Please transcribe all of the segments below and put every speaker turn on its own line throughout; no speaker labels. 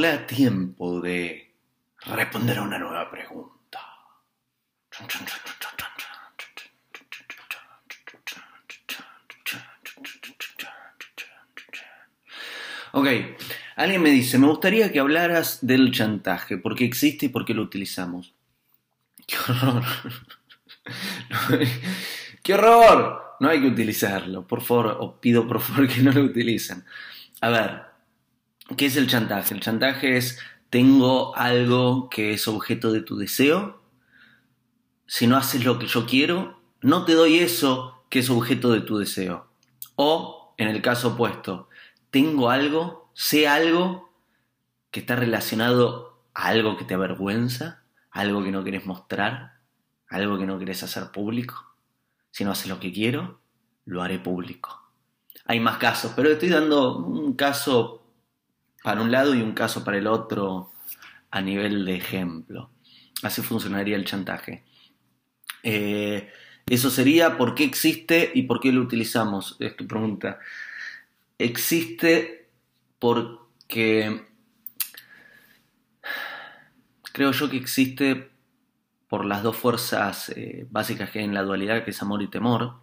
Hola, tiempo de responder a una nueva pregunta. Ok, alguien me dice, me gustaría que hablaras del chantaje, por qué existe y por qué lo utilizamos. ¡Qué horror! ¡Qué horror! No hay que utilizarlo, por favor, os pido por favor que no lo utilicen. A ver, ¿qué es el chantaje? El chantaje es, tengo algo que es objeto de tu deseo, si no haces lo que yo quiero, no te doy eso que es objeto de tu deseo. O, en el caso opuesto, tengo algo, sé algo que está relacionado a algo que te avergüenza, algo que no quieres mostrar, algo que no quieres hacer público. Si no haces lo que quiero, lo haré público. Hay más casos, pero estoy dando un caso para un lado y un caso para el otro a nivel de ejemplo. Así funcionaría el chantaje. Eh, eso sería por qué existe y por qué lo utilizamos, es tu pregunta. Existe porque creo yo que existe por las dos fuerzas eh, básicas que hay en la dualidad, que es amor y temor,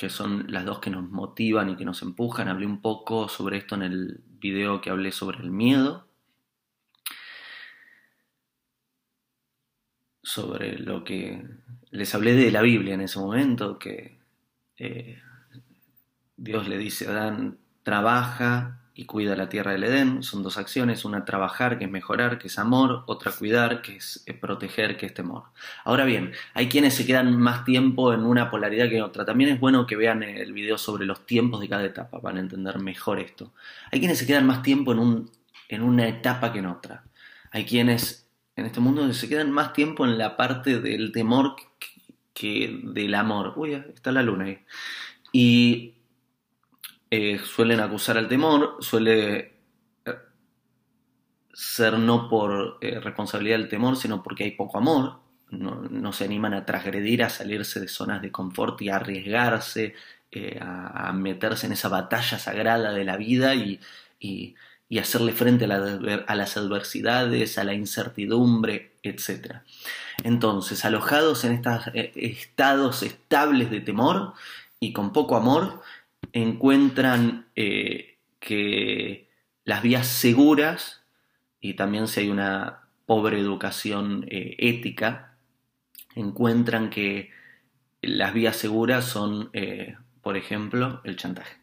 que son las dos que nos motivan y que nos empujan. Hablé un poco sobre esto en el video que hablé sobre el miedo, sobre lo que les hablé de la Biblia en ese momento, que eh, Dios le dice a Adán, trabaja y cuida la tierra del Edén. Son dos acciones, una trabajar, que es mejorar, que es amor, otra cuidar, que es eh, proteger, que es temor. Ahora bien, hay quienes se quedan más tiempo en una polaridad que en otra. También es bueno que vean el video sobre los tiempos de cada etapa para entender mejor esto. Hay quienes se quedan más tiempo en, un, en una etapa que en otra. Hay quienes en este mundo se quedan más tiempo en la parte del temor que, del amor. Uy, está la luna ahí. Y eh, suelen acusar al temor, suele eh, ser no por eh, responsabilidad del temor, sino porque hay poco amor. No, se animan a transgredir, a salirse de zonas de confort y a arriesgarse, a, meterse en esa batalla sagrada de la vida y, hacerle frente a, las adversidades, a la incertidumbre, etc. Entonces, alojados en estos estados estables de temor y con poco amor, encuentran eh, que las vías seguras, y también si hay una pobre educación eh, ética, encuentran que las vías seguras son, eh, por ejemplo, el chantaje.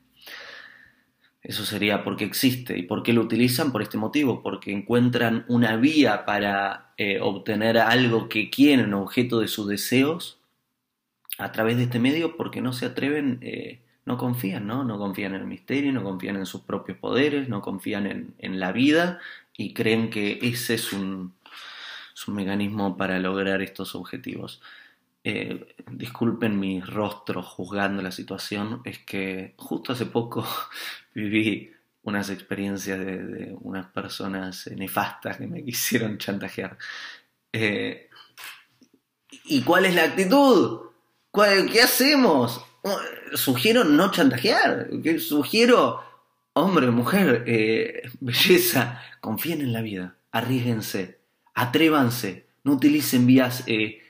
Eso sería porque existe. ¿Y por qué lo utilizan? Por este motivo, porque encuentran una vía para obtener algo que quieren, objeto de sus deseos, a través de este medio, porque no se atreven no confían, ¿no? No confían en el misterio, no confían en sus propios poderes, no confían en, la vida y creen que ese es un, mecanismo para lograr estos objetivos. Eh, disculpen mi rostro juzgando la situación, es que justo hace poco viví unas experiencias de, unas personas nefastas que me quisieron chantajear. Eh, ¿Y cuál es la actitud? ¿Qué hacemos? Sugiero no chantajear, sugiero, hombre, mujer, eh, belleza, confíen en la vida, arriesguense, atrévanse, no utilicen vías eh,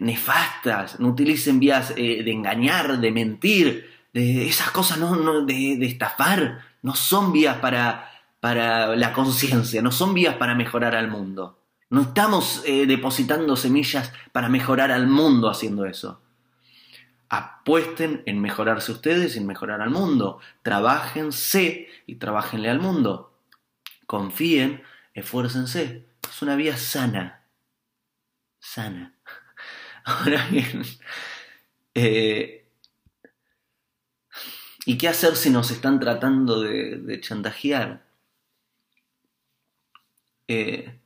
nefastas, no utilicen vías eh, de engañar, de mentir, de esas cosas no, de, estafar, no son vías para, para la conciencia, no son vías para mejorar al mundo. No estamos depositando semillas para mejorar al mundo haciendo eso apuesten en mejorarse ustedes y en mejorar al mundo. Trabajense y trabajenle al mundo. Confíen, esfuércense. Es una vía sana. Sana. Ahora bien, eh, ¿y qué hacer si nos están tratando de, chantajear? Eh,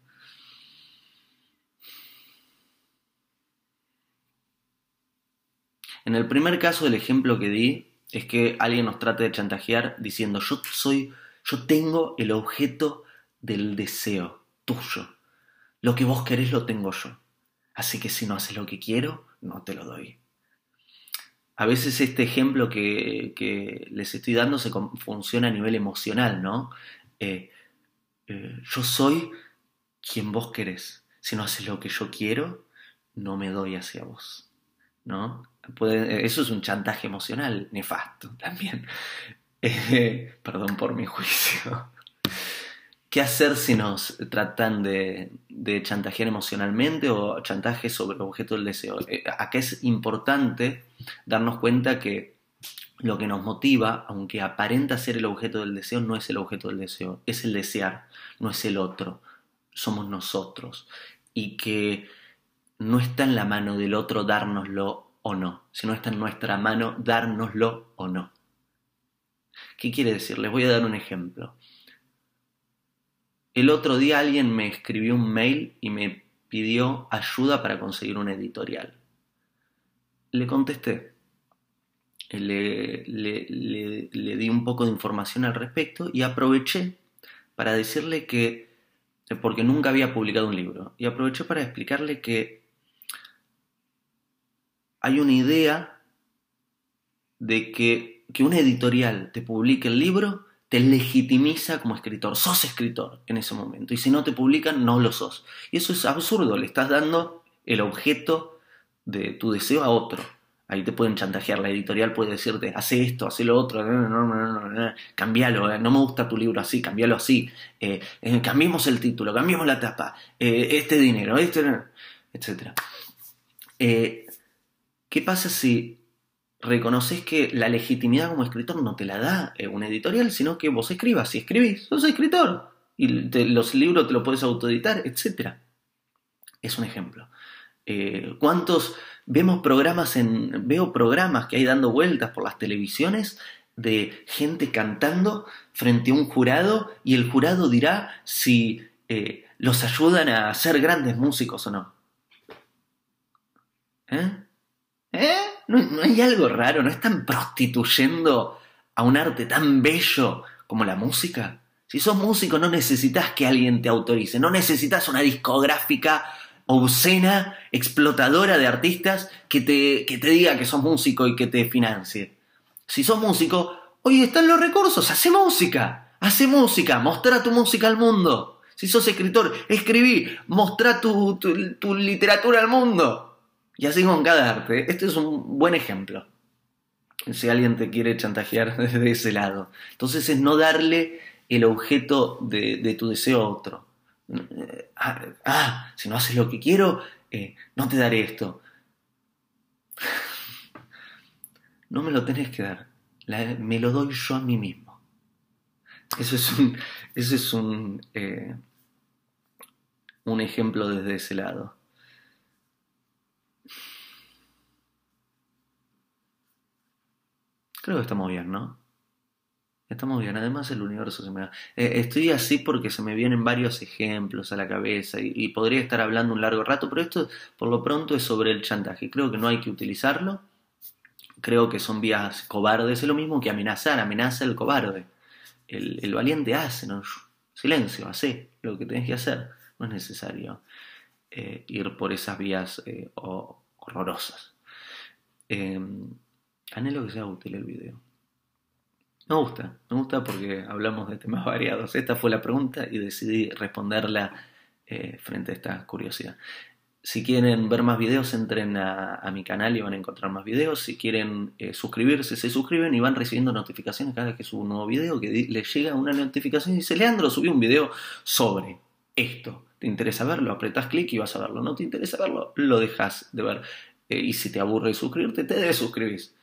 En el primer caso del ejemplo que di es que alguien nos trate de chantajear diciendo yo soy, yo tengo el objeto del deseo tuyo. Lo que vos querés lo tengo yo. Así que si no haces lo que quiero, no te lo doy. A veces este ejemplo que, les estoy dando se funciona a nivel emocional, ¿no? Eh, eh, yo soy quien vos querés. Si no haces lo que yo quiero, no me doy hacia vos. ¿No? eso es un chantaje emocional nefasto también. Eh, perdón por mi juicio. ¿Qué hacer si nos tratan de, de, chantajear emocionalmente o chantaje sobre el objeto del deseo? Eh, acá es importante darnos cuenta que lo que nos motiva, aunque aparenta ser el objeto del deseo, no es el objeto del deseo, es el desear, no es el otro, somos nosotros. Y que no está en la mano del otro dárnoslo o no, sino está en nuestra mano dárnoslo o no. ¿Qué quiere decir? Les voy a dar un ejemplo. El otro día alguien me escribió un mail y me pidió ayuda para conseguir un editorial. Le contesté. Le, le, di un poco de información al respecto y aproveché para decirle que, porque nunca había publicado un libro, y aproveché para explicarle que hay una idea de que, que una editorial te publique el libro te legitimiza como escritor. Sos escritor en ese momento. Y si no te publican, no lo sos. Y eso es absurdo. Le estás dando el objeto de tu deseo a otro. Ahí te pueden chantajear. La editorial puede decirte, hace esto, hace lo otro, no, no, no, cambialo, eh, no me gusta tu libro así, cambialo así. Eh, eh, cambiemos el título, cambiemos la tapa, este dinero, este, etc. ¿Qué pasa si reconoces que la legitimidad como escritor no te la da eh, un editorial, sino que vos escribas. Si escribís, sos escritor. Y los libros te lo puedes autoeditar, etc. Es un ejemplo. Eh, ¿Cuántos vemos programas en. veo programas que hay dando vueltas por las televisiones de gente cantando frente a un jurado y el jurado dirá si eh, los ayudan a ser grandes músicos o no? ¿Eh? ¿Eh? ¿No, hay algo raro? ¿No están prostituyendo a un arte tan bello como la música? Si sos músico no necesitas que alguien te autorice, no necesitas una discográfica obscena, explotadora de artistas que te, que te diga que sos músico y que te financie. Si sos músico, hoy están los recursos, hace música, hace música, mostra tu música al mundo. Si sos escritor, escribí, mostra tu, tu literatura al mundo. Y así con cada arte. Este es un buen ejemplo. Si alguien te quiere chantajear desde ese lado. Entonces es no darle el objeto de, tu deseo a otro. Ah, ah, si no haces lo que quiero, eh, no te daré esto. No me lo tenés que dar. me lo doy yo a mí mismo. Eso es un, eso es un, eh, un ejemplo desde ese lado. Creo que estamos bien, ¿no? Estamos bien, además el universo se me da. Eh, estoy así porque se me vienen varios ejemplos a la cabeza y, podría estar hablando un largo rato, pero esto por lo pronto es sobre el chantaje. Creo que no hay que utilizarlo. Creo que son vías cobardes. Es lo mismo que amenazar, amenaza el cobarde. El, valiente hace, ¿no? Silencio, hace lo que tenés que hacer. No es necesario eh, ir por esas vías eh, horrorosas. Anhelo que sea útil el video. Me gusta, me gusta porque hablamos de temas variados. Esta fue la pregunta y decidí responderla eh, frente a esta curiosidad. Si quieren ver más videos, entren a, mi canal y van a encontrar más videos. Si quieren eh, suscribirse, se suscriben y van recibiendo notificaciones cada vez que subo un nuevo video, que les llega una notificación y dice, Leandro, subí un video sobre esto. ¿Te interesa verlo? Apretas clic y vas a verlo. ¿No te interesa verlo? Lo dejas de ver. Eh, y si te aburre suscribirte, te desuscribís.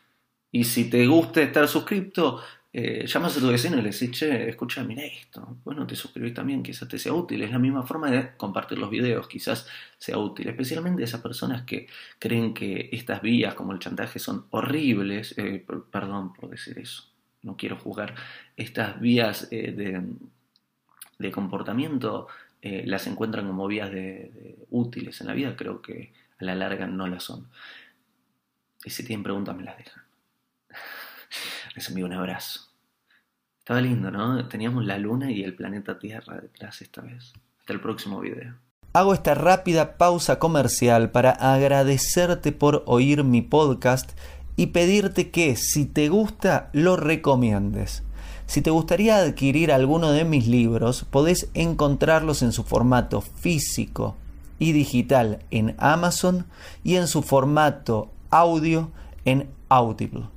Y si te gusta estar suscripto, eh, llamas a tu vecino y le dices, che, escucha, mira esto. Bueno, te suscribís también, quizás te sea útil. Es la misma forma de compartir los videos, quizás sea útil. Especialmente esas personas que creen que estas vías como el chantaje son horribles. Eh, perdón por decir eso, no quiero juzgar. Estas vías eh, de, comportamiento las encuentran como vías de, útiles en la vida. Creo que a la larga no las son. Y si tienen preguntas, me las dejan. Les envío un abrazo. Estaba lindo, ¿no? Teníamos la luna y el planeta Tierra detrás esta vez. Hasta el próximo video.
Hago esta rápida pausa comercial para agradecerte por oír mi podcast y pedirte que si te gusta lo recomiendes. Si te gustaría adquirir alguno de mis libros, podés encontrarlos en su formato físico y digital en Amazon y en su formato audio en Audible.